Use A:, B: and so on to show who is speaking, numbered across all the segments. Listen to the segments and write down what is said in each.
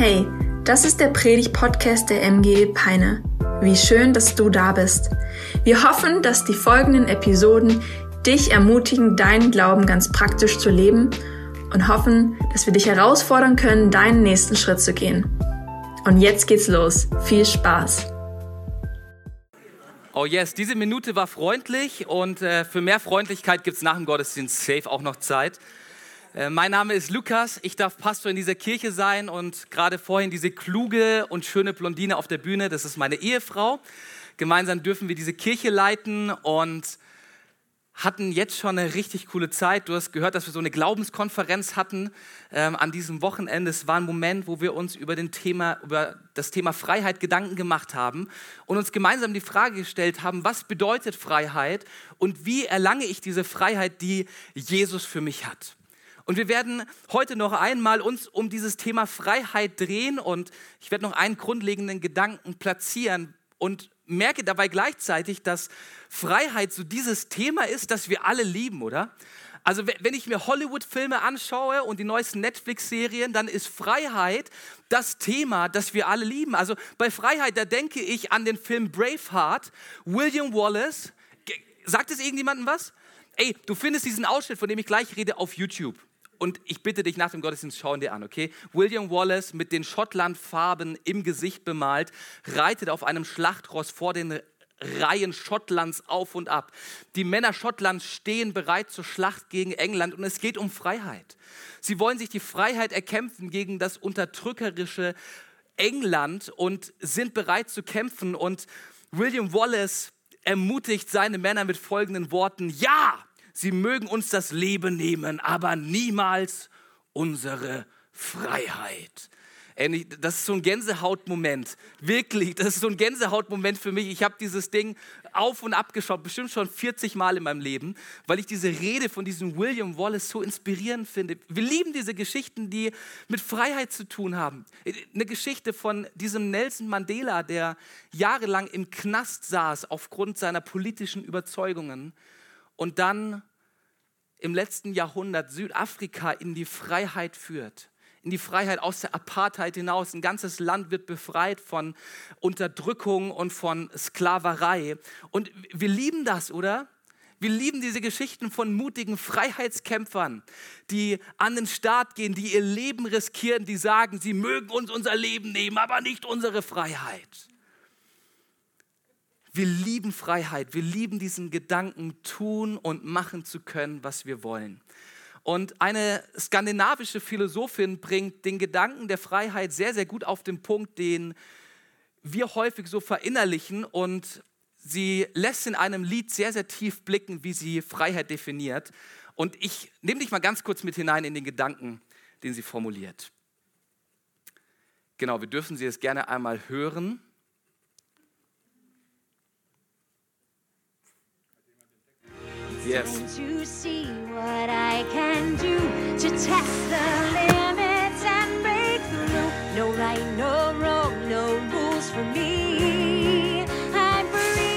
A: Hey, das ist der Predig-Podcast der MG Peine. Wie schön, dass du da bist. Wir hoffen, dass die folgenden Episoden dich ermutigen, deinen Glauben ganz praktisch zu leben und hoffen, dass wir dich herausfordern können, deinen nächsten Schritt zu gehen. Und jetzt geht's los. Viel Spaß.
B: Oh yes, diese Minute war freundlich und äh, für mehr Freundlichkeit gibt es nach dem Gottesdienst safe auch noch Zeit. Äh, mein Name ist Lukas, ich darf Pastor in dieser Kirche sein und gerade vorhin diese kluge und schöne Blondine auf der Bühne, das ist meine Ehefrau. Gemeinsam dürfen wir diese Kirche leiten und hatten jetzt schon eine richtig coole Zeit. Du hast gehört, dass wir so eine Glaubenskonferenz hatten ähm, an diesem Wochenende. Es war ein Moment, wo wir uns über, den Thema, über das Thema Freiheit Gedanken gemacht haben und uns gemeinsam die Frage gestellt haben, was bedeutet Freiheit und wie erlange ich diese Freiheit, die Jesus für mich hat. Und wir werden heute noch einmal uns um dieses Thema Freiheit drehen und ich werde noch einen grundlegenden Gedanken platzieren und merke dabei gleichzeitig, dass Freiheit so dieses Thema ist, das wir alle lieben, oder? Also wenn ich mir Hollywood-Filme anschaue und die neuesten Netflix-Serien, dann ist Freiheit das Thema, das wir alle lieben. Also bei Freiheit, da denke ich an den Film Braveheart, William Wallace. Sagt es irgendjemandem was? Ey, du findest diesen Ausschnitt, von dem ich gleich rede, auf YouTube und ich bitte dich nach dem Gottesdienst, schauen dir an, okay? William Wallace mit den Schottlandfarben im Gesicht bemalt, reitet auf einem Schlachtross vor den Reihen Schottlands auf und ab. Die Männer Schottlands stehen bereit zur Schlacht gegen England und es geht um Freiheit. Sie wollen sich die Freiheit erkämpfen gegen das unterdrückerische England und sind bereit zu kämpfen. Und William Wallace ermutigt seine Männer mit folgenden Worten, ja, sie mögen uns das Leben nehmen, aber niemals unsere Freiheit. Das ist so ein Gänsehautmoment. Wirklich, das ist so ein Gänsehautmoment für mich. Ich habe dieses Ding auf und ab geschaut, bestimmt schon 40 Mal in meinem Leben, weil ich diese Rede von diesem William Wallace so inspirierend finde. Wir lieben diese Geschichten, die mit Freiheit zu tun haben. Eine Geschichte von diesem Nelson Mandela, der jahrelang im Knast saß aufgrund seiner politischen Überzeugungen und dann im letzten Jahrhundert Südafrika in die Freiheit führt. In die Freiheit aus der Apartheid hinaus. Ein ganzes Land wird befreit von Unterdrückung und von Sklaverei. Und wir lieben das, oder? Wir lieben diese Geschichten von mutigen Freiheitskämpfern, die an den Start gehen, die ihr Leben riskieren, die sagen, sie mögen uns unser Leben nehmen, aber nicht unsere Freiheit. Wir lieben Freiheit, wir lieben diesen Gedanken, tun und machen zu können, was wir wollen. Und eine skandinavische Philosophin bringt den Gedanken der Freiheit sehr, sehr gut auf den Punkt, den wir häufig so verinnerlichen. Und sie lässt in einem Lied sehr, sehr tief blicken, wie sie Freiheit definiert. Und ich nehme dich mal ganz kurz mit hinein in den Gedanken, den sie formuliert. Genau, wir dürfen sie jetzt gerne einmal hören. Yes. To see what I can do to test the limits and break through. No right, no wrong, no rules for me. I'm free.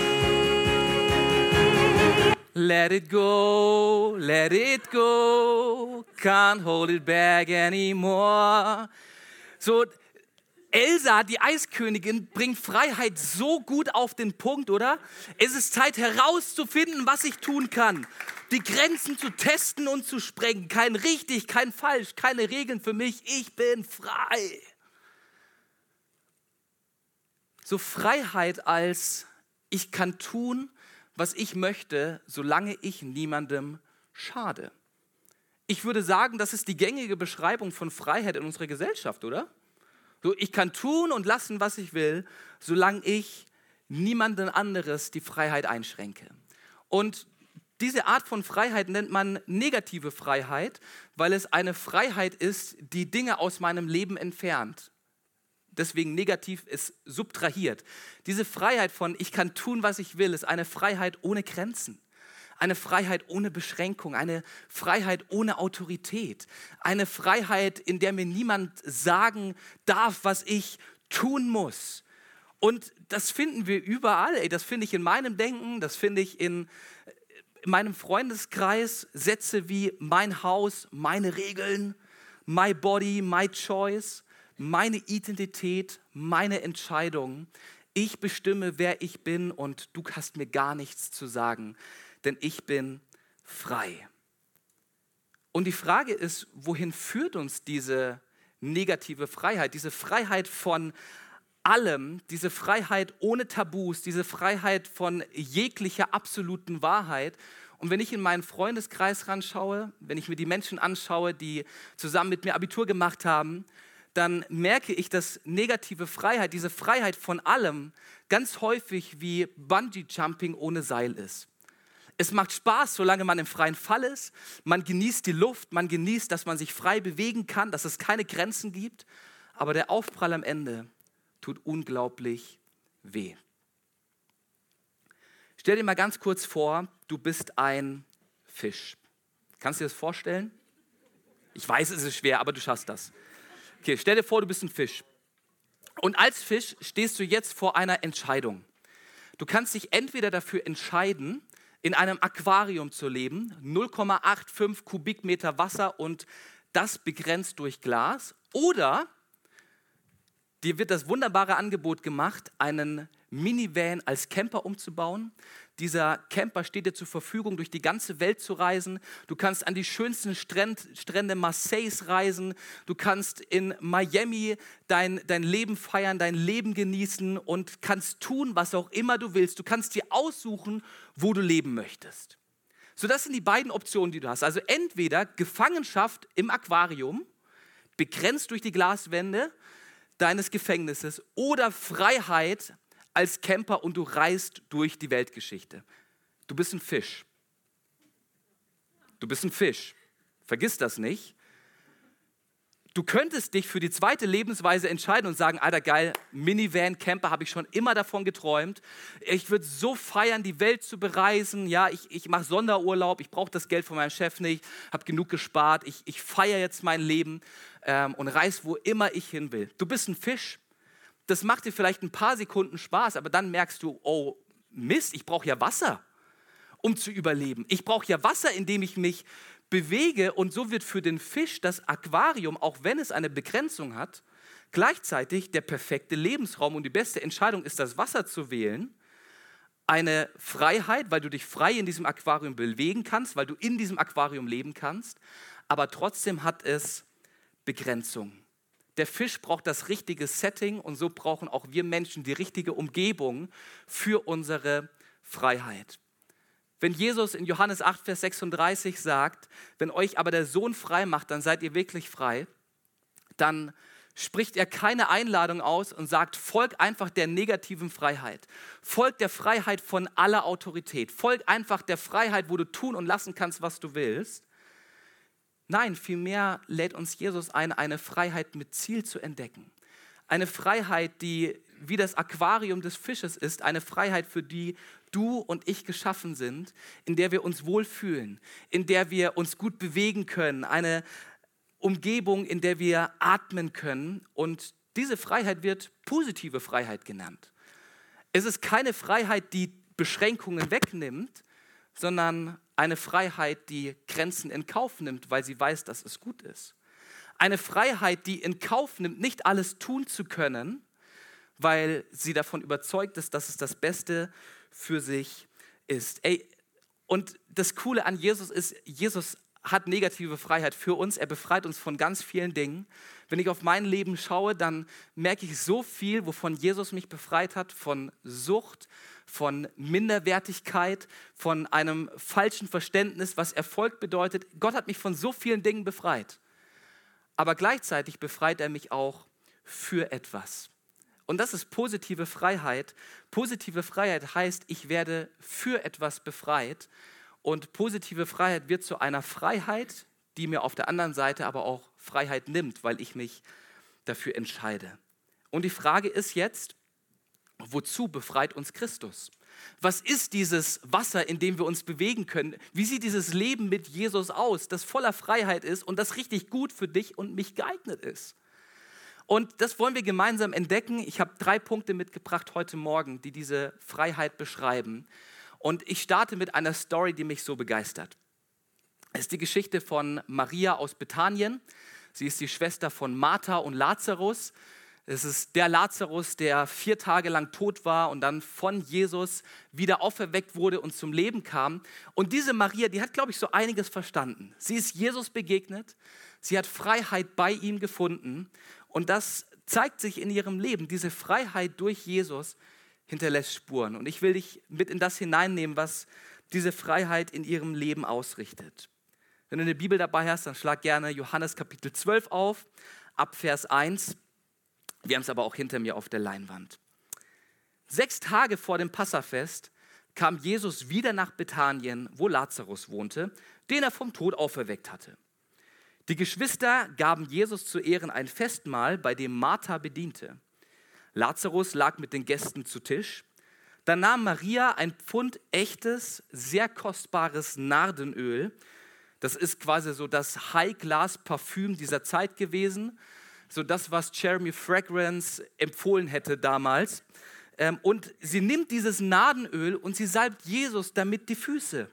B: Let it go, let it go. Can't hold it back anymore. So, Elsa, die Eiskönigin, bringt Freiheit so gut auf den Punkt, oder? Es ist Zeit herauszufinden, was ich tun kann. Die Grenzen zu testen und zu sprengen. Kein richtig, kein falsch, keine Regeln für mich. Ich bin frei. So Freiheit als ich kann tun, was ich möchte, solange ich niemandem schade. Ich würde sagen, das ist die gängige Beschreibung von Freiheit in unserer Gesellschaft, oder? So, ich kann tun und lassen, was ich will, solange ich niemanden anderes die Freiheit einschränke. Und diese Art von Freiheit nennt man negative Freiheit, weil es eine Freiheit ist, die Dinge aus meinem Leben entfernt. Deswegen negativ ist subtrahiert. Diese Freiheit von ich kann tun, was ich will, ist eine Freiheit ohne Grenzen eine Freiheit ohne Beschränkung, eine Freiheit ohne Autorität, eine Freiheit, in der mir niemand sagen darf, was ich tun muss. Und das finden wir überall. Ey, das finde ich in meinem Denken, das finde ich in, in meinem Freundeskreis. Sätze wie mein Haus, meine Regeln, my body, my choice. meine Identität, meine Entscheidung. Ich bestimme, wer ich bin und du hast mir gar nichts zu sagen, denn ich bin frei. Und die Frage ist, wohin führt uns diese negative Freiheit, diese Freiheit von allem, diese Freiheit ohne Tabus, diese Freiheit von jeglicher absoluten Wahrheit. Und wenn ich in meinen Freundeskreis ranschaue, wenn ich mir die Menschen anschaue, die zusammen mit mir Abitur gemacht haben, dann merke ich, dass negative Freiheit, diese Freiheit von allem, ganz häufig wie Bungee-Jumping ohne Seil ist. Es macht Spaß, solange man im freien Fall ist. Man genießt die Luft, man genießt, dass man sich frei bewegen kann, dass es keine Grenzen gibt. Aber der Aufprall am Ende tut unglaublich weh. Stell dir mal ganz kurz vor, du bist ein Fisch. Kannst du dir das vorstellen? Ich weiß, es ist schwer, aber du schaffst das. Okay, stell dir vor, du bist ein Fisch. Und als Fisch stehst du jetzt vor einer Entscheidung. Du kannst dich entweder dafür entscheiden, in einem Aquarium zu leben, 0,85 Kubikmeter Wasser und das begrenzt durch Glas, oder Dir wird das wunderbare Angebot gemacht, einen Minivan als Camper umzubauen. Dieser Camper steht dir zur Verfügung, durch die ganze Welt zu reisen. Du kannst an die schönsten Strand, Strände Marseilles reisen. Du kannst in Miami dein, dein Leben feiern, dein Leben genießen und kannst tun, was auch immer du willst. Du kannst dir aussuchen, wo du leben möchtest. So, das sind die beiden Optionen, die du hast. Also entweder Gefangenschaft im Aquarium, begrenzt durch die Glaswände, deines Gefängnisses oder Freiheit als Camper und du reist durch die Weltgeschichte. Du bist ein Fisch. Du bist ein Fisch. Vergiss das nicht. Du könntest dich für die zweite Lebensweise entscheiden und sagen, alter geil, Minivan, Camper, habe ich schon immer davon geträumt. Ich würde so feiern, die Welt zu bereisen. Ja, ich, ich mache Sonderurlaub, ich brauche das Geld von meinem Chef nicht, habe genug gespart. Ich, ich feiere jetzt mein Leben ähm, und reise, wo immer ich hin will. Du bist ein Fisch. Das macht dir vielleicht ein paar Sekunden Spaß, aber dann merkst du, oh Mist, ich brauche ja Wasser, um zu überleben. Ich brauche ja Wasser, in dem ich mich bewege und so wird für den Fisch das Aquarium, auch wenn es eine Begrenzung hat, gleichzeitig der perfekte Lebensraum und die beste Entscheidung ist, das Wasser zu wählen. Eine Freiheit, weil du dich frei in diesem Aquarium bewegen kannst, weil du in diesem Aquarium leben kannst, aber trotzdem hat es Begrenzung. Der Fisch braucht das richtige Setting und so brauchen auch wir Menschen die richtige Umgebung für unsere Freiheit. Wenn Jesus in Johannes 8, Vers 36 sagt, wenn euch aber der Sohn frei macht, dann seid ihr wirklich frei, dann spricht er keine Einladung aus und sagt, folg einfach der negativen Freiheit. Folg der Freiheit von aller Autorität. Folg einfach der Freiheit, wo du tun und lassen kannst, was du willst. Nein, vielmehr lädt uns Jesus ein, eine Freiheit mit Ziel zu entdecken. Eine Freiheit, die wie das Aquarium des Fisches ist, eine Freiheit, für die du und ich geschaffen sind, in der wir uns wohlfühlen, in der wir uns gut bewegen können, eine Umgebung, in der wir atmen können. Und diese Freiheit wird positive Freiheit genannt. Es ist keine Freiheit, die Beschränkungen wegnimmt, sondern eine Freiheit, die Grenzen in Kauf nimmt, weil sie weiß, dass es gut ist. Eine Freiheit, die in Kauf nimmt, nicht alles tun zu können, weil sie davon überzeugt ist, dass es das Beste für sich ist. Ey, und das Coole an Jesus ist, Jesus hat negative Freiheit für uns. Er befreit uns von ganz vielen Dingen. Wenn ich auf mein Leben schaue, dann merke ich so viel, wovon Jesus mich befreit hat, von Sucht, von Minderwertigkeit, von einem falschen Verständnis, was Erfolg bedeutet. Gott hat mich von so vielen Dingen befreit. Aber gleichzeitig befreit er mich auch für etwas. Und das ist positive Freiheit. Positive Freiheit heißt, ich werde für etwas befreit. Und positive Freiheit wird zu einer Freiheit, die mir auf der anderen Seite aber auch Freiheit nimmt, weil ich mich dafür entscheide. Und die Frage ist jetzt, wozu befreit uns Christus? Was ist dieses Wasser, in dem wir uns bewegen können? Wie sieht dieses Leben mit Jesus aus, das voller Freiheit ist und das richtig gut für dich und mich geeignet ist? Und das wollen wir gemeinsam entdecken. Ich habe drei Punkte mitgebracht heute Morgen, die diese Freiheit beschreiben. Und ich starte mit einer Story, die mich so begeistert. Es ist die Geschichte von Maria aus Bethanien. Sie ist die Schwester von Martha und Lazarus. Es ist der Lazarus, der vier Tage lang tot war und dann von Jesus wieder auferweckt wurde und zum Leben kam. Und diese Maria, die hat, glaube ich, so einiges verstanden. Sie ist Jesus begegnet, sie hat Freiheit bei ihm gefunden und das zeigt sich in ihrem Leben. Diese Freiheit durch Jesus hinterlässt Spuren. Und ich will dich mit in das hineinnehmen, was diese Freiheit in ihrem Leben ausrichtet. Wenn du eine Bibel dabei hast, dann schlag gerne Johannes Kapitel 12 auf, ab Vers 1. Wir haben es aber auch hinter mir auf der Leinwand. Sechs Tage vor dem Passafest kam Jesus wieder nach Bethanien, wo Lazarus wohnte, den er vom Tod auferweckt hatte. Die Geschwister gaben Jesus zu Ehren ein Festmahl, bei dem Martha bediente. Lazarus lag mit den Gästen zu Tisch. Dann nahm Maria ein Pfund echtes, sehr kostbares Nardenöl. Das ist quasi so das High-Class-Parfüm dieser Zeit gewesen so das, was Jeremy Fragrance empfohlen hätte damals. Ähm, und sie nimmt dieses Nadenöl und sie salbt Jesus damit die Füße.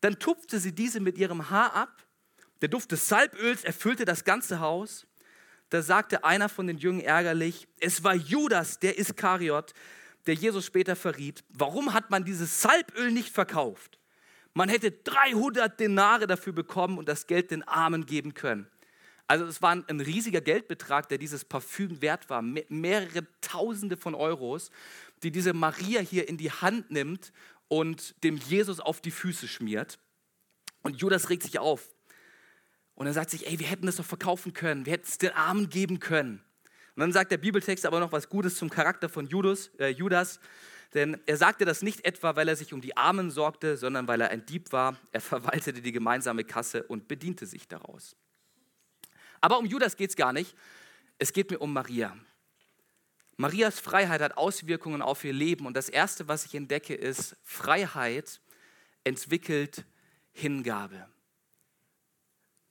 B: Dann tupfte sie diese mit ihrem Haar ab. Der Duft des Salböls erfüllte das ganze Haus. Da sagte einer von den Jüngern ärgerlich, es war Judas, der Iskariot, der Jesus später verriet. Warum hat man dieses Salböl nicht verkauft? Man hätte 300 Denare dafür bekommen und das Geld den Armen geben können. Also es war ein riesiger Geldbetrag, der dieses Parfüm wert war, mehrere Tausende von Euros, die diese Maria hier in die Hand nimmt und dem Jesus auf die Füße schmiert. Und Judas regt sich auf. Und er sagt sich, ey, wir hätten das doch verkaufen können, wir hätten es den Armen geben können. Und dann sagt der Bibeltext aber noch was Gutes zum Charakter von Judas, äh, Judas. Denn er sagte das nicht etwa, weil er sich um die Armen sorgte, sondern weil er ein Dieb war. Er verwaltete die gemeinsame Kasse und bediente sich daraus. Aber um Judas geht es gar nicht. Es geht mir um Maria. Marias Freiheit hat Auswirkungen auf ihr Leben. Und das Erste, was ich entdecke, ist, Freiheit entwickelt Hingabe.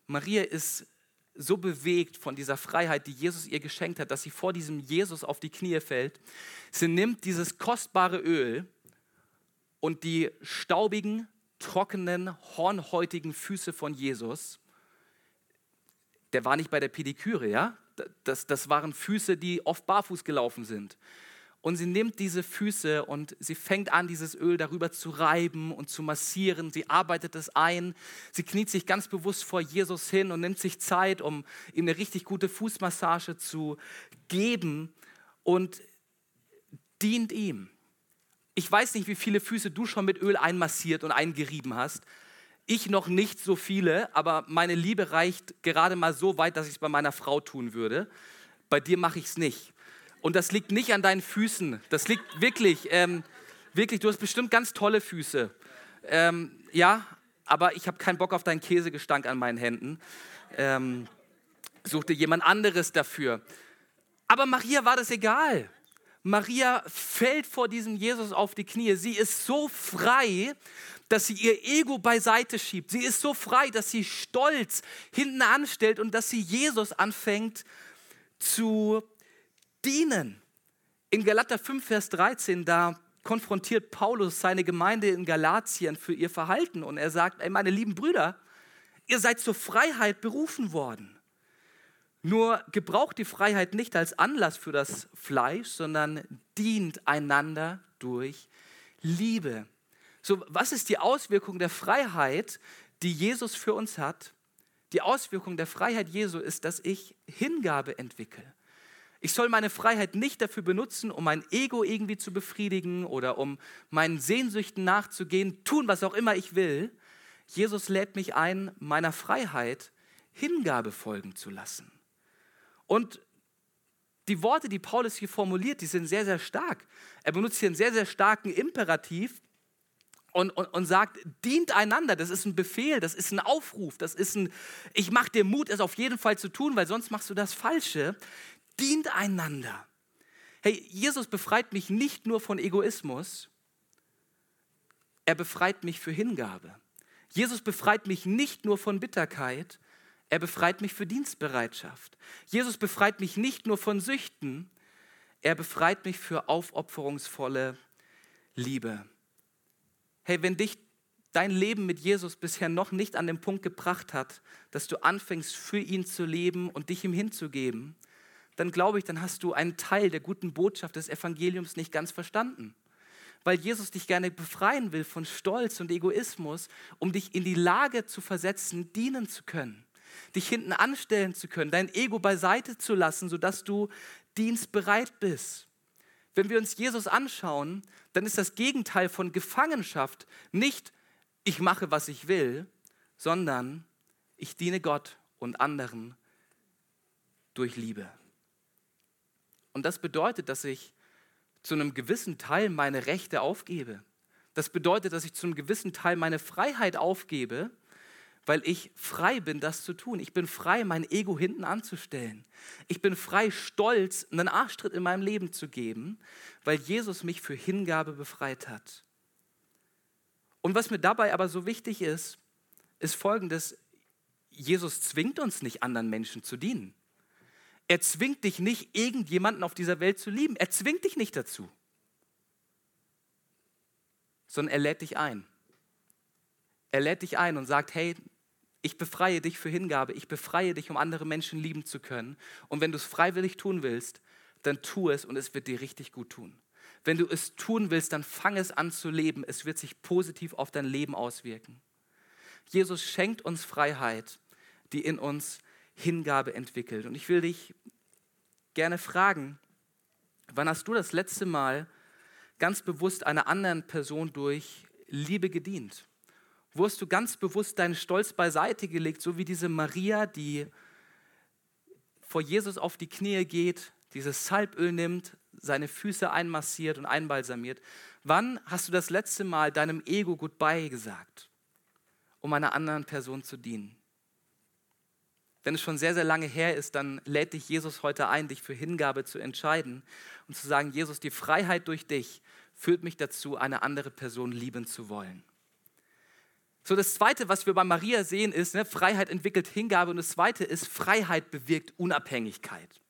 B: Maria ist so bewegt von dieser Freiheit, die Jesus ihr geschenkt hat, dass sie vor diesem Jesus auf die Knie fällt. Sie nimmt dieses kostbare Öl und die staubigen, trockenen, hornhäutigen Füße von Jesus der war nicht bei der Pediküre, ja? Das, das waren Füße, die oft barfuß gelaufen sind. Und sie nimmt diese Füße und sie fängt an, dieses Öl darüber zu reiben und zu massieren. Sie arbeitet es ein. Sie kniet sich ganz bewusst vor Jesus hin und nimmt sich Zeit, um ihm eine richtig gute Fußmassage zu geben und dient ihm. Ich weiß nicht, wie viele Füße du schon mit Öl einmassiert und eingerieben hast, ich noch nicht so viele, aber meine Liebe reicht gerade mal so weit, dass ich es bei meiner Frau tun würde. Bei dir mache ich es nicht. Und das liegt nicht an deinen Füßen. Das liegt wirklich, ähm, wirklich, du hast bestimmt ganz tolle Füße. Ähm, ja, aber ich habe keinen Bock auf deinen Käsegestank an meinen Händen. Ähm, such jemand anderes dafür. Aber Maria war das egal. Maria fällt vor diesem Jesus auf die Knie. Sie ist so frei, dass sie ihr Ego beiseite schiebt. Sie ist so frei, dass sie Stolz hinten anstellt und dass sie Jesus anfängt zu dienen. In Galater 5, Vers 13, da konfrontiert Paulus seine Gemeinde in Galatien für ihr Verhalten und er sagt, ey, meine lieben Brüder, ihr seid zur Freiheit berufen worden. Nur gebraucht die Freiheit nicht als Anlass für das Fleisch, sondern dient einander durch Liebe. So, was ist die Auswirkung der Freiheit, die Jesus für uns hat? Die Auswirkung der Freiheit Jesu ist, dass ich Hingabe entwickle. Ich soll meine Freiheit nicht dafür benutzen, um mein Ego irgendwie zu befriedigen oder um meinen Sehnsüchten nachzugehen, tun, was auch immer ich will. Jesus lädt mich ein, meiner Freiheit Hingabe folgen zu lassen. Und die Worte, die Paulus hier formuliert, die sind sehr, sehr stark. Er benutzt hier einen sehr, sehr starken Imperativ, und, und, und sagt, dient einander. Das ist ein Befehl, das ist ein Aufruf, das ist ein, ich mache dir Mut, es auf jeden Fall zu tun, weil sonst machst du das Falsche. Dient einander. Hey, Jesus befreit mich nicht nur von Egoismus, er befreit mich für Hingabe. Jesus befreit mich nicht nur von Bitterkeit, er befreit mich für Dienstbereitschaft. Jesus befreit mich nicht nur von Süchten, er befreit mich für aufopferungsvolle Liebe hey, wenn dich dein Leben mit Jesus bisher noch nicht an den Punkt gebracht hat, dass du anfängst, für ihn zu leben und dich ihm hinzugeben, dann glaube ich, dann hast du einen Teil der guten Botschaft des Evangeliums nicht ganz verstanden. Weil Jesus dich gerne befreien will von Stolz und Egoismus, um dich in die Lage zu versetzen, dienen zu können, dich hinten anstellen zu können, dein Ego beiseite zu lassen, sodass du dienstbereit bist. Wenn wir uns Jesus anschauen, dann ist das Gegenteil von Gefangenschaft nicht, ich mache, was ich will, sondern ich diene Gott und anderen durch Liebe. Und das bedeutet, dass ich zu einem gewissen Teil meine Rechte aufgebe. Das bedeutet, dass ich zu einem gewissen Teil meine Freiheit aufgebe, weil ich frei bin, das zu tun. Ich bin frei, mein Ego hinten anzustellen. Ich bin frei, stolz, einen Arschtritt in meinem Leben zu geben, weil Jesus mich für Hingabe befreit hat. Und was mir dabei aber so wichtig ist, ist folgendes. Jesus zwingt uns nicht, anderen Menschen zu dienen. Er zwingt dich nicht, irgendjemanden auf dieser Welt zu lieben. Er zwingt dich nicht dazu. Sondern er lädt dich ein. Er lädt dich ein und sagt, hey, ich befreie dich für Hingabe, ich befreie dich, um andere Menschen lieben zu können. Und wenn du es freiwillig tun willst, dann tu es und es wird dir richtig gut tun. Wenn du es tun willst, dann fang es an zu leben. Es wird sich positiv auf dein Leben auswirken. Jesus schenkt uns Freiheit, die in uns Hingabe entwickelt. Und ich will dich gerne fragen, wann hast du das letzte Mal ganz bewusst einer anderen Person durch Liebe gedient? Wo hast du ganz bewusst deinen Stolz beiseite gelegt, so wie diese Maria, die vor Jesus auf die Knie geht, dieses Salböl nimmt, seine Füße einmassiert und einbalsamiert. Wann hast du das letzte Mal deinem Ego Goodbye gesagt, um einer anderen Person zu dienen? Wenn es schon sehr, sehr lange her ist, dann lädt dich Jesus heute ein, dich für Hingabe zu entscheiden und zu sagen, Jesus, die Freiheit durch dich führt mich dazu, eine andere Person lieben zu wollen. So, das Zweite, was wir bei Maria sehen, ist, ne, Freiheit entwickelt Hingabe und das Zweite ist, Freiheit bewirkt Unabhängigkeit.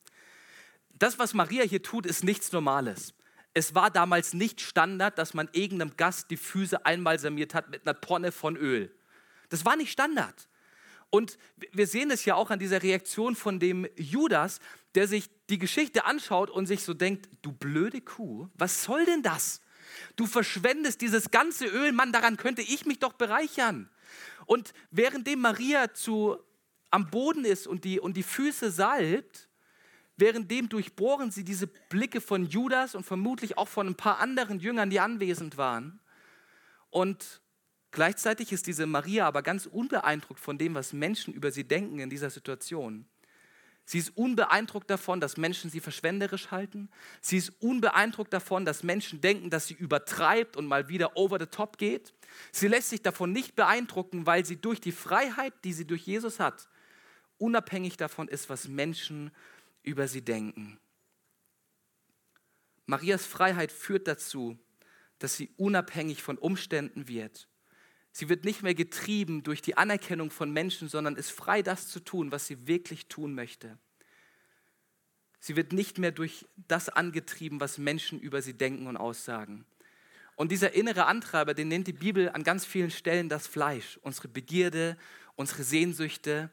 B: Das, was Maria hier tut, ist nichts Normales. Es war damals nicht Standard, dass man irgendeinem Gast die Füße einbalsamiert hat mit einer Tonne von Öl. Das war nicht Standard. Und wir sehen es ja auch an dieser Reaktion von dem Judas, der sich die Geschichte anschaut und sich so denkt, du blöde Kuh, was soll denn das? Du verschwendest dieses ganze Öl, Mann, daran könnte ich mich doch bereichern. Und währenddem Maria zu, am Boden ist und die, und die Füße salbt, währenddem durchbohren sie diese Blicke von Judas und vermutlich auch von ein paar anderen Jüngern, die anwesend waren. Und gleichzeitig ist diese Maria aber ganz unbeeindruckt von dem, was Menschen über sie denken in dieser Situation. Sie ist unbeeindruckt davon, dass Menschen sie verschwenderisch halten. Sie ist unbeeindruckt davon, dass Menschen denken, dass sie übertreibt und mal wieder over the top geht. Sie lässt sich davon nicht beeindrucken, weil sie durch die Freiheit, die sie durch Jesus hat, unabhängig davon ist, was Menschen über sie denken. Marias Freiheit führt dazu, dass sie unabhängig von Umständen wird Sie wird nicht mehr getrieben durch die Anerkennung von Menschen, sondern ist frei, das zu tun, was sie wirklich tun möchte. Sie wird nicht mehr durch das angetrieben, was Menschen über sie denken und aussagen. Und dieser innere Antreiber, den nennt die Bibel an ganz vielen Stellen das Fleisch, unsere Begierde, unsere Sehnsüchte,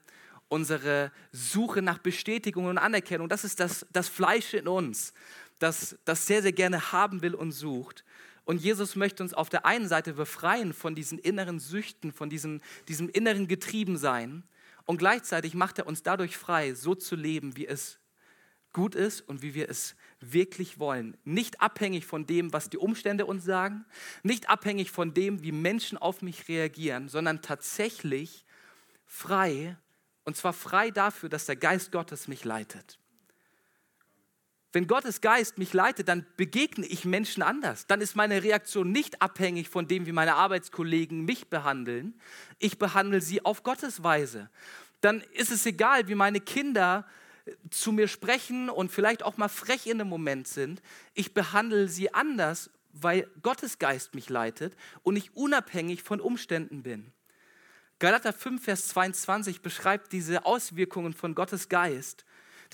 B: unsere Suche nach Bestätigung und Anerkennung. Das ist das, das Fleisch in uns, das, das sehr, sehr gerne haben will und sucht. Und Jesus möchte uns auf der einen Seite befreien von diesen inneren Süchten, von diesem, diesem inneren Getriebensein. Und gleichzeitig macht er uns dadurch frei, so zu leben, wie es gut ist und wie wir es wirklich wollen. Nicht abhängig von dem, was die Umstände uns sagen, nicht abhängig von dem, wie Menschen auf mich reagieren, sondern tatsächlich frei. Und zwar frei dafür, dass der Geist Gottes mich leitet. Wenn Gottes Geist mich leitet, dann begegne ich Menschen anders. Dann ist meine Reaktion nicht abhängig von dem, wie meine Arbeitskollegen mich behandeln. Ich behandle sie auf Gottes Weise. Dann ist es egal, wie meine Kinder äh, zu mir sprechen und vielleicht auch mal frech in dem Moment sind. Ich behandle sie anders, weil Gottes Geist mich leitet und ich unabhängig von Umständen bin. Galater 5, Vers 22 beschreibt diese Auswirkungen von Gottes Geist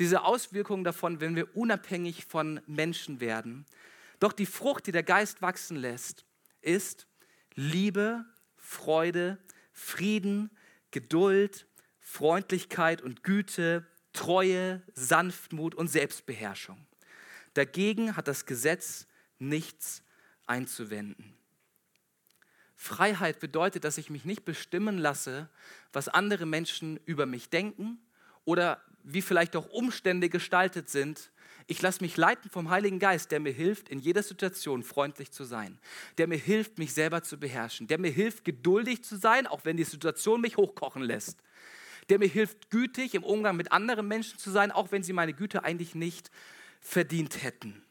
B: diese Auswirkungen davon, wenn wir unabhängig von Menschen werden. Doch die Frucht, die der Geist wachsen lässt, ist Liebe, Freude, Frieden, Geduld, Freundlichkeit und Güte, Treue, Sanftmut und Selbstbeherrschung. Dagegen hat das Gesetz nichts einzuwenden. Freiheit bedeutet, dass ich mich nicht bestimmen lasse, was andere Menschen über mich denken oder wie vielleicht auch Umstände gestaltet sind. Ich lasse mich leiten vom Heiligen Geist, der mir hilft, in jeder Situation freundlich zu sein, der mir hilft, mich selber zu beherrschen, der mir hilft, geduldig zu sein, auch wenn die Situation mich hochkochen lässt, der mir hilft, gütig im Umgang mit anderen Menschen zu sein, auch wenn sie meine Güte eigentlich nicht verdient hätten.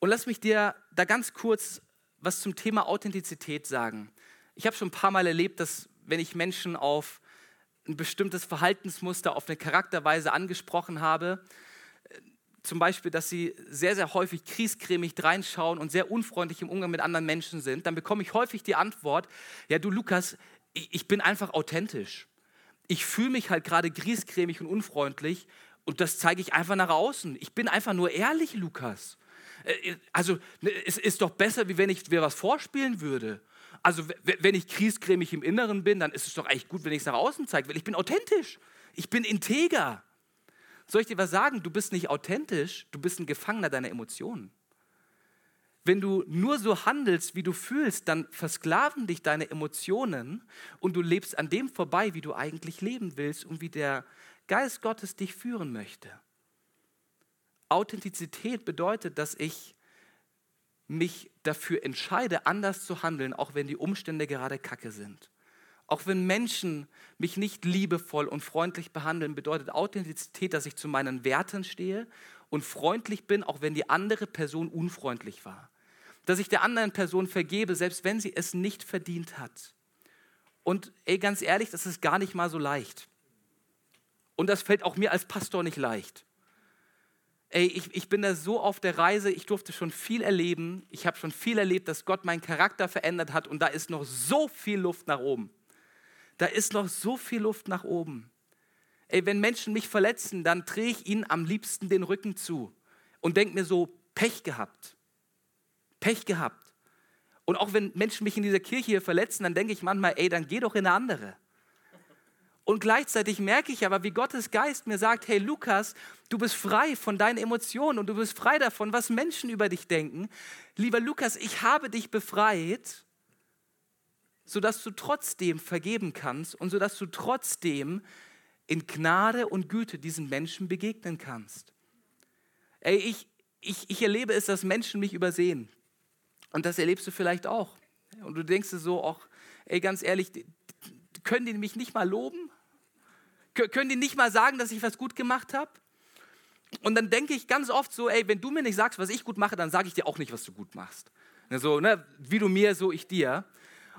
B: Und lass mich dir da ganz kurz was zum Thema Authentizität sagen. Ich habe schon ein paar Mal erlebt, dass wenn ich Menschen auf ein bestimmtes Verhaltensmuster, auf eine Charakterweise angesprochen habe, zum Beispiel, dass sie sehr, sehr häufig kriescremig reinschauen und sehr unfreundlich im Umgang mit anderen Menschen sind, dann bekomme ich häufig die Antwort, ja du Lukas, ich bin einfach authentisch. Ich fühle mich halt gerade griescremig und unfreundlich und das zeige ich einfach nach außen. Ich bin einfach nur ehrlich, Lukas. Äh, also ne, es ist doch besser, wie wenn ich mir was vorspielen würde. Also wenn ich kriescremig im Inneren bin, dann ist es doch echt gut, wenn ich es nach außen zeige, weil ich bin authentisch. Ich bin integer. Soll ich dir was sagen? Du bist nicht authentisch, du bist ein Gefangener deiner Emotionen. Wenn du nur so handelst, wie du fühlst, dann versklaven dich deine Emotionen und du lebst an dem vorbei, wie du eigentlich leben willst und wie der Geist Gottes dich führen möchte. Authentizität bedeutet, dass ich mich dafür entscheide, anders zu handeln, auch wenn die Umstände gerade kacke sind. Auch wenn Menschen mich nicht liebevoll und freundlich behandeln, bedeutet Authentizität, dass ich zu meinen Werten stehe und freundlich bin, auch wenn die andere Person unfreundlich war. Dass ich der anderen Person vergebe, selbst wenn sie es nicht verdient hat. Und ey, ganz ehrlich, das ist gar nicht mal so leicht. Und das fällt auch mir als Pastor nicht leicht. Ey, ich, ich bin da so auf der Reise, ich durfte schon viel erleben. Ich habe schon viel erlebt, dass Gott meinen Charakter verändert hat und da ist noch so viel Luft nach oben. Da ist noch so viel Luft nach oben. Ey, wenn Menschen mich verletzen, dann drehe ich ihnen am liebsten den Rücken zu und denke mir so, Pech gehabt. Pech gehabt. Und auch wenn Menschen mich in dieser Kirche hier verletzen, dann denke ich manchmal, ey, dann geh doch in eine andere. Und gleichzeitig merke ich aber, wie Gottes Geist mir sagt, hey Lukas, du bist frei von deinen Emotionen und du bist frei davon, was Menschen über dich denken. Lieber Lukas, ich habe dich befreit, sodass du trotzdem vergeben kannst und sodass du trotzdem in Gnade und Güte diesen Menschen begegnen kannst. Ey, ich, ich, ich erlebe es, dass Menschen mich übersehen. Und das erlebst du vielleicht auch. Und du denkst dir so, auch, ey, ganz ehrlich, können die mich nicht mal loben? Können die nicht mal sagen, dass ich was gut gemacht habe? Und dann denke ich ganz oft so, ey, wenn du mir nicht sagst, was ich gut mache, dann sage ich dir auch nicht, was du gut machst. So, ne, wie du mir, so ich dir.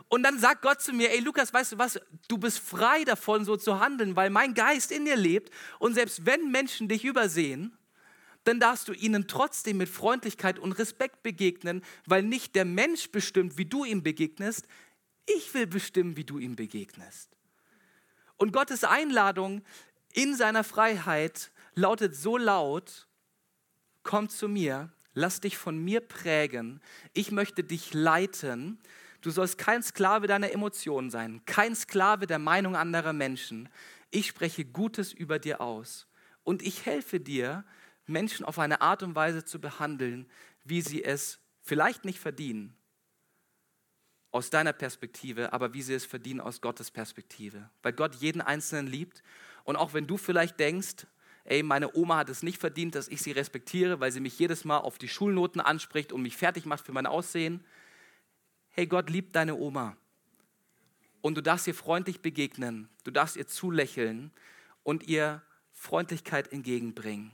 B: Und dann sagt Gott zu mir, ey Lukas, weißt du was, du bist frei davon, so zu handeln, weil mein Geist in dir lebt. Und selbst wenn Menschen dich übersehen, dann darfst du ihnen trotzdem mit Freundlichkeit und Respekt begegnen, weil nicht der Mensch bestimmt, wie du ihm begegnest, ich will bestimmen, wie du ihm begegnest. Und Gottes Einladung in seiner Freiheit lautet so laut, komm zu mir, lass dich von mir prägen, ich möchte dich leiten. Du sollst kein Sklave deiner Emotionen sein, kein Sklave der Meinung anderer Menschen. Ich spreche Gutes über dir aus und ich helfe dir, Menschen auf eine Art und Weise zu behandeln, wie sie es vielleicht nicht verdienen, aus deiner Perspektive, aber wie sie es verdienen aus Gottes Perspektive. Weil Gott jeden Einzelnen liebt. Und auch wenn du vielleicht denkst, ey, meine Oma hat es nicht verdient, dass ich sie respektiere, weil sie mich jedes Mal auf die Schulnoten anspricht und mich fertig macht für mein Aussehen. Hey, Gott liebt deine Oma. Und du darfst ihr freundlich begegnen, du darfst ihr zulächeln und ihr Freundlichkeit entgegenbringen.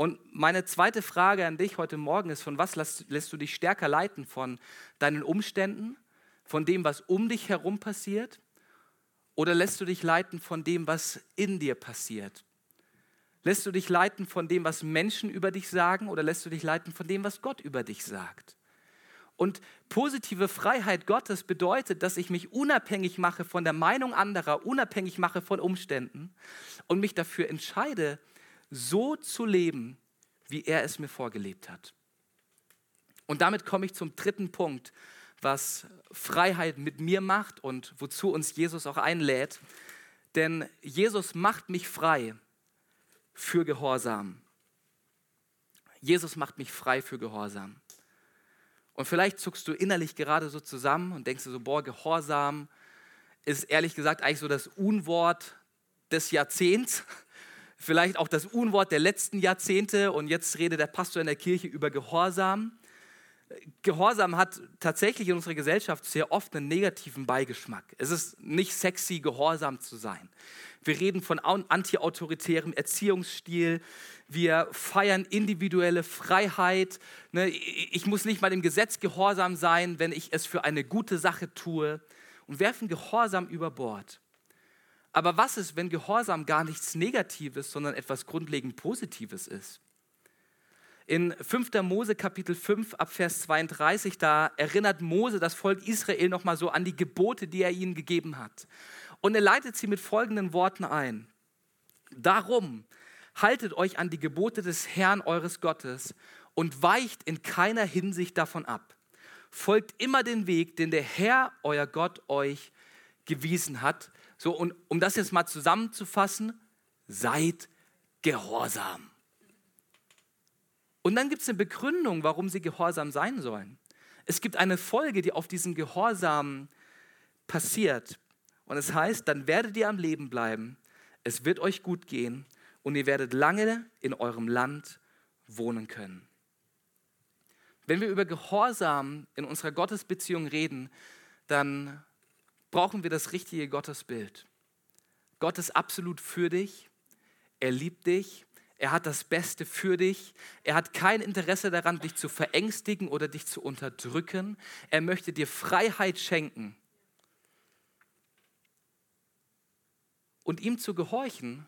B: Und meine zweite Frage an dich heute Morgen ist, von was lässt, lässt, du dich stärker leiten? Von deinen Umständen, von dem, was um dich herum passiert? Oder lässt du dich leiten von dem, was in dir passiert? Lässt du dich leiten von dem, was Menschen über dich sagen? Oder lässt du dich leiten von dem, was Gott über dich sagt? Und positive Freiheit Gottes bedeutet, dass ich mich unabhängig mache von der Meinung anderer, unabhängig mache von Umständen und mich dafür entscheide, so zu leben, wie er es mir vorgelebt hat. Und damit komme ich zum dritten Punkt, was Freiheit mit mir macht und wozu uns Jesus auch einlädt. Denn Jesus macht mich frei für Gehorsam. Jesus macht mich frei für Gehorsam. Und vielleicht zuckst du innerlich gerade so zusammen und denkst dir so, boah, Gehorsam ist ehrlich gesagt eigentlich so das Unwort des Jahrzehnts, vielleicht auch das Unwort der letzten Jahrzehnte und jetzt redet der Pastor in der Kirche über Gehorsam. Gehorsam hat tatsächlich in unserer Gesellschaft sehr oft einen negativen Beigeschmack. Es ist nicht sexy, gehorsam zu sein. Wir reden von antiautoritärem Erziehungsstil. Wir feiern individuelle Freiheit. Ne, ich muss nicht mal dem Gesetz gehorsam sein, wenn ich es für eine gute Sache tue. Und werfen Gehorsam über Bord. Aber was ist, wenn Gehorsam gar nichts Negatives, sondern etwas grundlegend Positives ist? In 5. Mose Kapitel 5 ab Vers 32, da erinnert Mose das Volk Israel nochmal so an die Gebote, die er ihnen gegeben hat. Und er leitet sie mit folgenden Worten ein. Darum haltet euch an die Gebote des Herrn eures Gottes und weicht in keiner Hinsicht davon ab. Folgt immer den Weg, den der Herr, euer Gott, euch gewiesen hat. So, und um das jetzt mal zusammenzufassen, seid gehorsam. Und dann gibt es eine Begründung, warum sie gehorsam sein sollen. Es gibt eine Folge, die auf diesen Gehorsam passiert. Und es heißt, dann werdet ihr am Leben bleiben, es wird euch gut gehen und ihr werdet lange in eurem Land wohnen können. Wenn wir über Gehorsam in unserer Gottesbeziehung reden, dann brauchen wir das richtige Gottesbild. Gott ist absolut für dich, er liebt dich er hat das Beste für dich. Er hat kein Interesse daran, dich zu verängstigen oder dich zu unterdrücken. Er möchte dir Freiheit schenken. Und ihm zu gehorchen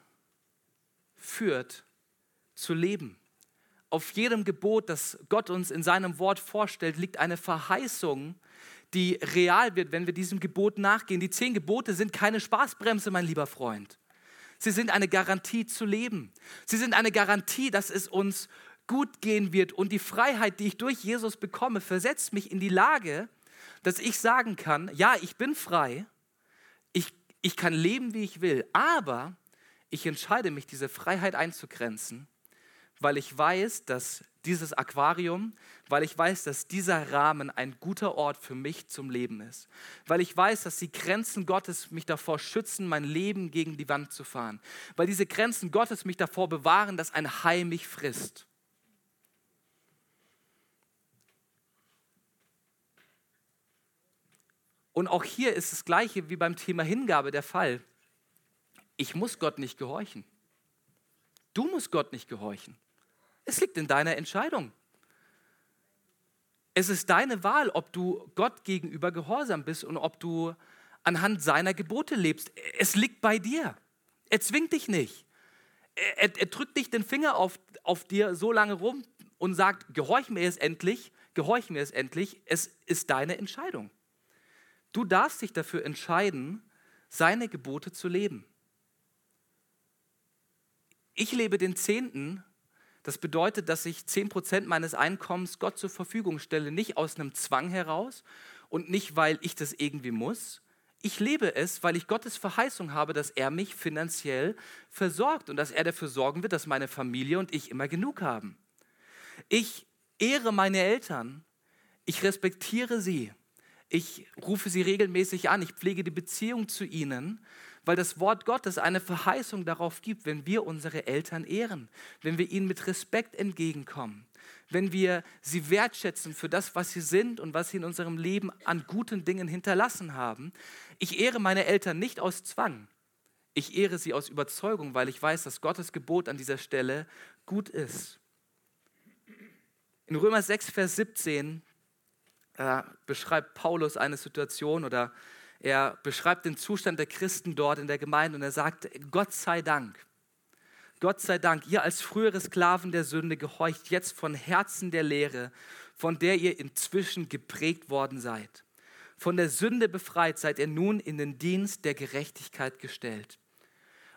B: führt zu leben. Auf jedem Gebot, das Gott uns in seinem Wort vorstellt, liegt eine Verheißung, die real wird, wenn wir diesem Gebot nachgehen. Die zehn Gebote sind keine Spaßbremse, mein lieber Freund. Sie sind eine Garantie zu leben. Sie sind eine Garantie, dass es uns gut gehen wird. Und die Freiheit, die ich durch Jesus bekomme, versetzt mich in die Lage, dass ich sagen kann, ja, ich bin frei, ich, ich kann leben, wie ich will, aber ich entscheide mich, diese Freiheit einzugrenzen, weil ich weiß, dass dieses Aquarium, weil ich weiß, dass dieser Rahmen ein guter Ort für mich zum Leben ist. Weil ich weiß, dass die Grenzen Gottes mich davor schützen, mein Leben gegen die Wand zu fahren. Weil diese Grenzen Gottes mich davor bewahren, dass ein Hai mich frisst. Und auch hier ist das Gleiche wie beim Thema Hingabe der Fall. Ich muss Gott nicht gehorchen. Du musst Gott nicht gehorchen. Es liegt in deiner Entscheidung. Es ist deine Wahl, ob du Gott gegenüber gehorsam bist und ob du anhand seiner Gebote lebst. Es liegt bei dir. Er zwingt dich nicht. Er, er drückt nicht den Finger auf, auf dir so lange rum und sagt, gehorch mir es endlich, gehorch mir es endlich. Es ist deine Entscheidung. Du darfst dich dafür entscheiden, seine Gebote zu leben. Ich lebe den Zehnten das bedeutet, dass ich 10% meines Einkommens Gott zur Verfügung stelle, nicht aus einem Zwang heraus und nicht, weil ich das irgendwie muss. Ich lebe es, weil ich Gottes Verheißung habe, dass er mich finanziell versorgt und dass er dafür sorgen wird, dass meine Familie und ich immer genug haben. Ich ehre meine Eltern, ich respektiere sie, ich rufe sie regelmäßig an, ich pflege die Beziehung zu ihnen weil das Wort Gottes eine Verheißung darauf gibt, wenn wir unsere Eltern ehren, wenn wir ihnen mit Respekt entgegenkommen, wenn wir sie wertschätzen für das, was sie sind und was sie in unserem Leben an guten Dingen hinterlassen haben. Ich ehre meine Eltern nicht aus Zwang. Ich ehre sie aus Überzeugung, weil ich weiß, dass Gottes Gebot an dieser Stelle gut ist. In Römer 6, Vers 17 äh, beschreibt Paulus eine Situation oder er beschreibt den Zustand der Christen dort in der Gemeinde und er sagt, Gott sei Dank, Gott sei Dank, ihr als frühere Sklaven der Sünde gehorcht jetzt von Herzen der Lehre, von der ihr inzwischen geprägt worden seid. Von der Sünde befreit seid ihr nun in den Dienst der Gerechtigkeit gestellt.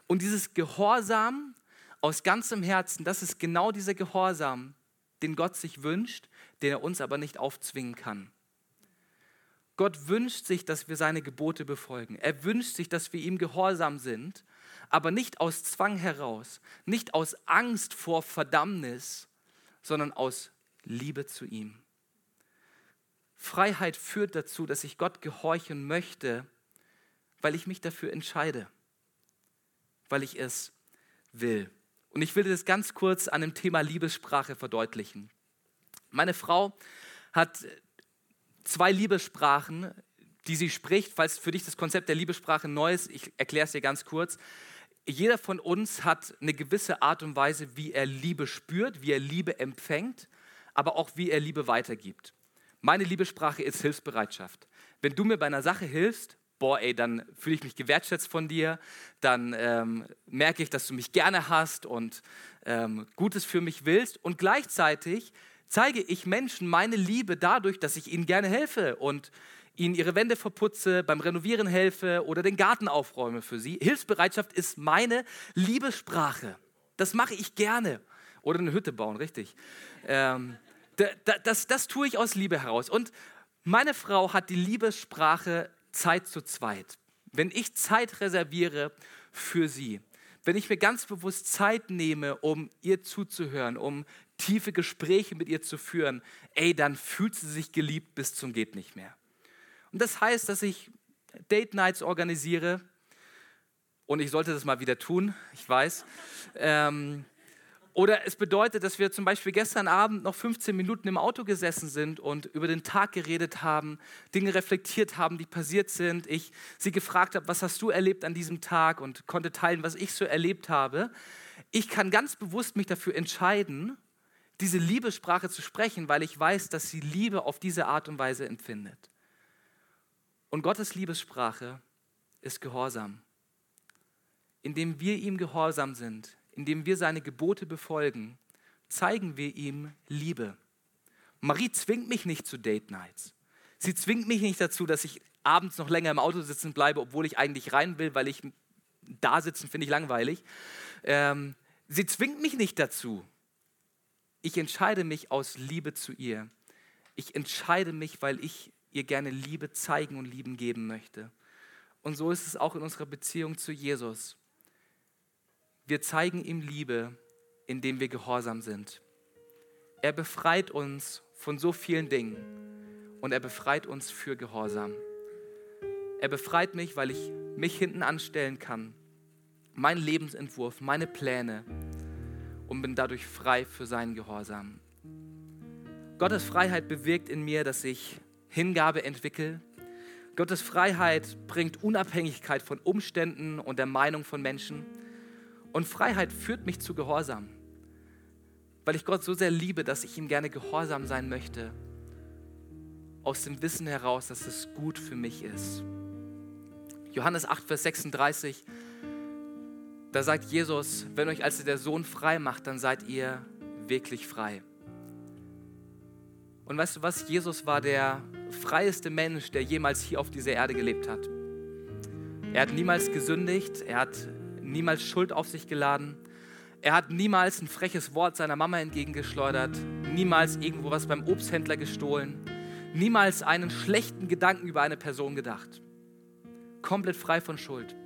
B: Und dieses Gehorsam aus ganzem Herzen, das ist genau dieser Gehorsam, den Gott sich wünscht, den er uns aber nicht aufzwingen kann. Gott wünscht sich, dass wir seine Gebote befolgen. Er wünscht sich, dass wir ihm gehorsam sind, aber nicht aus Zwang heraus, nicht aus Angst vor Verdammnis, sondern aus Liebe zu ihm. Freiheit führt dazu, dass ich Gott gehorchen möchte, weil ich mich dafür entscheide, weil ich es will. Und ich will das ganz kurz an dem Thema Liebessprache verdeutlichen. Meine Frau hat zwei Liebessprachen, die sie spricht, falls für dich das Konzept der Liebessprache neu ist. Ich erkläre es dir ganz kurz. Jeder von uns hat eine gewisse Art und Weise, wie er Liebe spürt, wie er Liebe empfängt, aber auch wie er Liebe weitergibt. Meine Liebessprache ist Hilfsbereitschaft. Wenn du mir bei einer Sache hilfst, boah, ey, dann fühle ich mich gewertschätzt von dir, dann ähm, merke ich, dass du mich gerne hast und ähm, Gutes für mich willst und gleichzeitig zeige ich Menschen meine Liebe dadurch, dass ich ihnen gerne helfe und ihnen ihre Wände verputze, beim Renovieren helfe oder den Garten aufräume für sie. Hilfsbereitschaft ist meine Liebessprache. Das mache ich gerne. Oder eine Hütte bauen, richtig. Ähm, das, das, das tue ich aus Liebe heraus. Und meine Frau hat die Liebessprache Zeit zu zweit. Wenn ich Zeit reserviere für sie, wenn ich mir ganz bewusst Zeit nehme, um ihr zuzuhören, um tiefe Gespräche mit ihr zu führen, ey, dann fühlt sie sich geliebt bis zum geht nicht mehr. Und das heißt, dass ich Date Nights organisiere und ich sollte das mal wieder tun, ich weiß. Ähm, oder es bedeutet, dass wir zum Beispiel gestern Abend noch 15 Minuten im Auto gesessen sind und über den Tag geredet haben, Dinge reflektiert haben, die passiert sind. Ich sie gefragt habe, was hast du erlebt an diesem Tag und konnte teilen, was ich so erlebt habe. Ich kann ganz bewusst mich dafür entscheiden, diese Liebessprache zu sprechen, weil ich weiß, dass sie Liebe auf diese Art und Weise empfindet. Und Gottes Liebessprache ist Gehorsam. Indem wir ihm gehorsam sind, indem wir seine Gebote befolgen, zeigen wir ihm Liebe. Marie zwingt mich nicht zu Date Nights. Sie zwingt mich nicht dazu, dass ich abends noch länger im Auto sitzen bleibe, obwohl ich eigentlich rein will, weil ich da sitzen finde ich langweilig. Ähm, sie zwingt mich nicht dazu. Ich entscheide mich aus Liebe zu ihr. Ich entscheide mich, weil ich ihr gerne Liebe zeigen und Lieben geben möchte. Und so ist es auch in unserer Beziehung zu Jesus. Wir zeigen ihm Liebe, indem wir gehorsam sind. Er befreit uns von so vielen Dingen und er befreit uns für Gehorsam. Er befreit mich, weil ich mich hinten anstellen kann, mein Lebensentwurf, meine Pläne und bin dadurch frei für seinen Gehorsam. Gottes Freiheit bewirkt in mir, dass ich Hingabe entwickle. Gottes Freiheit bringt Unabhängigkeit von Umständen und der Meinung von Menschen. Und Freiheit führt mich zu Gehorsam, weil ich Gott so sehr liebe, dass ich ihm gerne gehorsam sein möchte, aus dem Wissen heraus, dass es gut für mich ist. Johannes 8, Vers 36, da sagt Jesus, wenn euch also der Sohn frei macht, dann seid ihr wirklich frei. Und weißt du was? Jesus war der freieste Mensch, der jemals hier auf dieser Erde gelebt hat. Er hat niemals gesündigt, er hat niemals Schuld auf sich geladen. Er hat niemals ein freches Wort seiner Mama entgegengeschleudert, niemals irgendwo was beim Obsthändler gestohlen, niemals einen schlechten Gedanken über eine Person gedacht. Komplett frei von Schuld,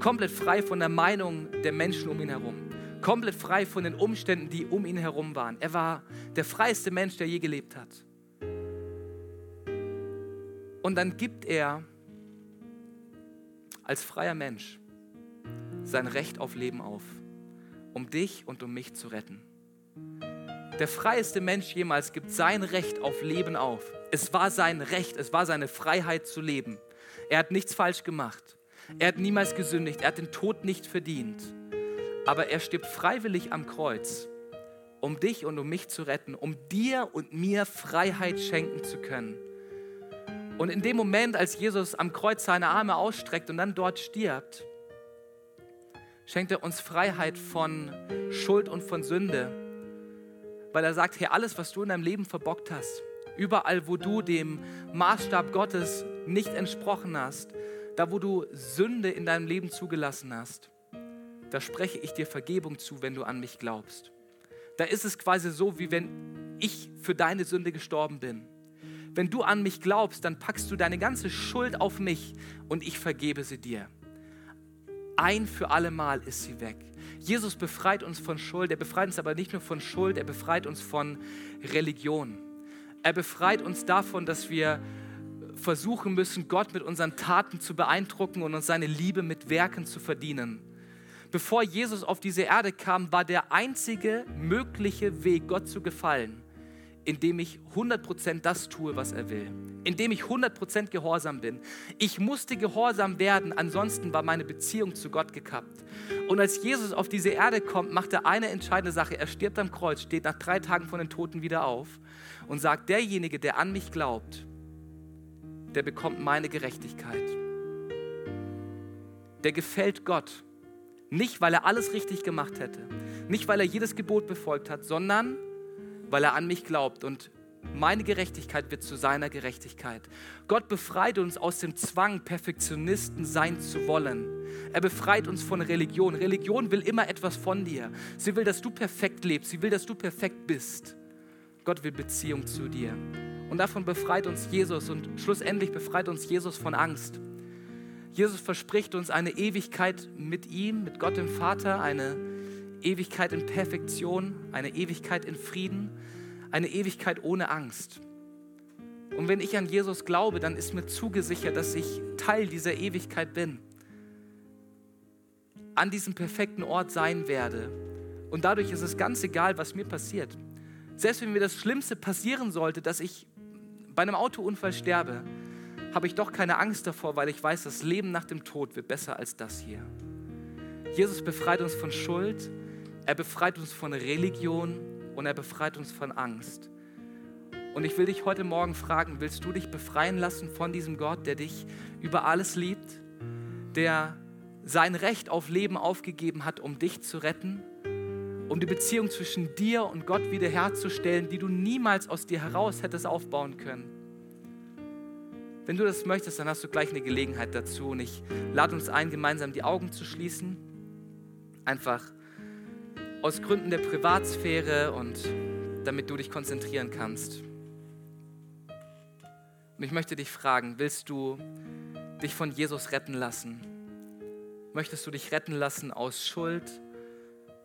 B: komplett frei von der Meinung der Menschen um ihn herum, komplett frei von den Umständen, die um ihn herum waren. Er war der freiste Mensch, der je gelebt hat. Und dann gibt er als freier Mensch sein Recht auf Leben auf, um dich und um mich zu retten. Der freieste Mensch jemals gibt sein Recht auf Leben auf. Es war sein Recht, es war seine Freiheit zu leben. Er hat nichts falsch gemacht. Er hat niemals gesündigt. Er hat den Tod nicht verdient. Aber er stirbt freiwillig am Kreuz, um dich und um mich zu retten, um dir und mir Freiheit schenken zu können. Und in dem Moment, als Jesus am Kreuz seine Arme ausstreckt und dann dort stirbt, schenkt er uns Freiheit von Schuld und von Sünde, weil er sagt, hey, alles, was du in deinem Leben verbockt hast, überall, wo du dem Maßstab Gottes nicht entsprochen hast, da, wo du Sünde in deinem Leben zugelassen hast, da spreche ich dir Vergebung zu, wenn du an mich glaubst. Da ist es quasi so, wie wenn ich für deine Sünde gestorben bin. wenn du an mich glaubst, dann packst du deine ganze Schuld auf mich und ich vergebe sie dir. Ein für alle Mal ist sie weg. Jesus befreit uns von Schuld. Er befreit uns aber nicht nur von Schuld, er befreit uns von Religion. Er befreit uns davon, dass wir versuchen müssen, Gott mit unseren Taten zu beeindrucken und uns seine Liebe mit Werken zu verdienen. Bevor Jesus auf diese Erde kam, war der einzige mögliche Weg, Gott zu gefallen, indem ich 100% das tue, was er will. Indem ich 100% gehorsam bin. Ich musste gehorsam werden, ansonsten war meine Beziehung zu Gott gekappt. Und als Jesus auf diese Erde kommt, macht er eine entscheidende Sache. Er stirbt am Kreuz, steht nach drei Tagen von den Toten wieder auf und sagt, derjenige, der an mich glaubt, der bekommt meine Gerechtigkeit. Der gefällt Gott. Nicht, weil er alles richtig gemacht hätte, nicht, weil er jedes Gebot befolgt hat, sondern weil er an mich glaubt und meine Gerechtigkeit wird zu seiner Gerechtigkeit. Gott befreit uns aus dem Zwang, Perfektionisten sein zu wollen. Er befreit uns von Religion. Religion will immer etwas von dir. Sie will, dass du perfekt lebst. Sie will, dass du perfekt bist. Gott will Beziehung zu dir. Und davon befreit uns Jesus und schlussendlich befreit uns Jesus von Angst. Jesus verspricht uns eine Ewigkeit mit ihm, mit Gott dem Vater, eine Ewigkeit in Perfektion, eine Ewigkeit in Frieden, eine Ewigkeit ohne Angst. Und wenn ich an Jesus glaube, dann ist mir zugesichert, dass ich Teil dieser Ewigkeit bin, an diesem perfekten Ort sein werde. Und dadurch ist es ganz egal, was mir passiert. Selbst wenn mir das Schlimmste passieren sollte, dass ich bei einem Autounfall sterbe, habe ich doch keine Angst davor, weil ich weiß, das Leben nach dem Tod wird besser als das hier. Jesus befreit uns von Schuld, er befreit uns von Religion und er befreit uns von Angst. Und ich will dich heute Morgen fragen, willst du dich befreien lassen von diesem Gott, der dich über alles liebt, der sein Recht auf Leben aufgegeben hat, um dich zu retten, um die Beziehung zwischen dir und Gott wiederherzustellen, die du niemals aus dir heraus hättest aufbauen können? Wenn du das möchtest, dann hast du gleich eine Gelegenheit dazu und ich lade uns ein, gemeinsam die Augen zu schließen. Einfach aus Gründen der Privatsphäre und damit du dich konzentrieren kannst. Und ich möchte dich fragen, willst du dich von Jesus retten lassen? Möchtest du dich retten lassen aus Schuld?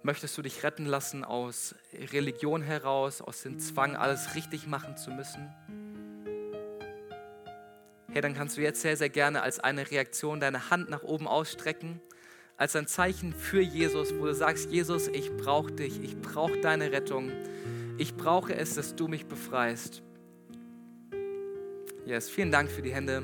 B: Möchtest du dich retten lassen aus Religion heraus, aus dem Zwang, alles richtig machen zu müssen? Hey, dann kannst du jetzt sehr, sehr gerne als eine Reaktion deine Hand nach oben ausstrecken als ein Zeichen für Jesus, wo du sagst, Jesus, ich brauche dich, ich brauche deine Rettung, ich brauche es, dass du mich befreist. Yes, vielen Dank für die Hände.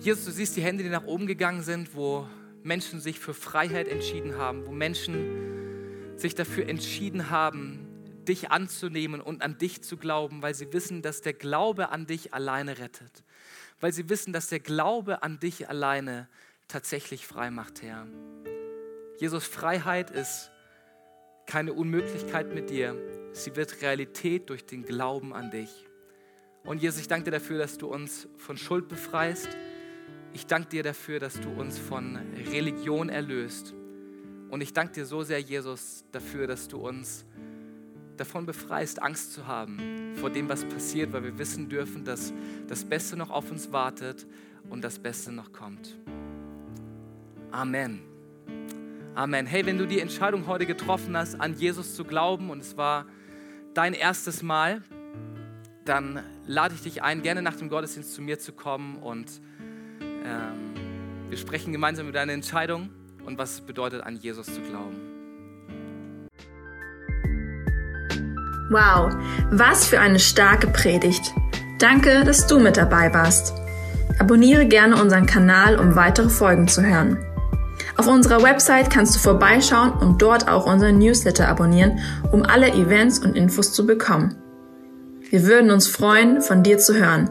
B: Jesus, du siehst die Hände, die nach oben gegangen sind, wo Menschen sich für Freiheit entschieden haben, wo Menschen sich dafür entschieden haben, dich anzunehmen und an dich zu glauben, weil sie wissen, dass der Glaube an dich alleine rettet. Weil sie wissen, dass der Glaube an dich alleine tatsächlich frei macht, Herr. Jesus, Freiheit ist keine Unmöglichkeit mit dir. Sie wird Realität durch den Glauben an dich. Und Jesus, ich danke dir dafür, dass du uns von Schuld befreist. Ich danke dir dafür, dass du uns von Religion erlöst. Und ich danke dir so sehr, Jesus, dafür, dass du uns davon befreist, Angst zu haben vor dem, was passiert, weil wir wissen dürfen, dass das Beste noch auf uns wartet und das Beste noch kommt. Amen. Amen. Hey, wenn du die Entscheidung heute getroffen hast, an Jesus zu glauben und es war dein erstes Mal, dann lade ich dich ein, gerne nach dem Gottesdienst zu mir zu kommen und wir sprechen gemeinsam über deine Entscheidung und was es bedeutet, an Jesus zu glauben.
A: Wow, was für eine starke Predigt. Danke, dass du mit dabei warst. Abonniere gerne unseren Kanal, um weitere Folgen zu hören. Auf unserer Website kannst du vorbeischauen und dort auch unseren Newsletter abonnieren, um alle Events und Infos zu bekommen. Wir würden uns freuen, von dir zu hören.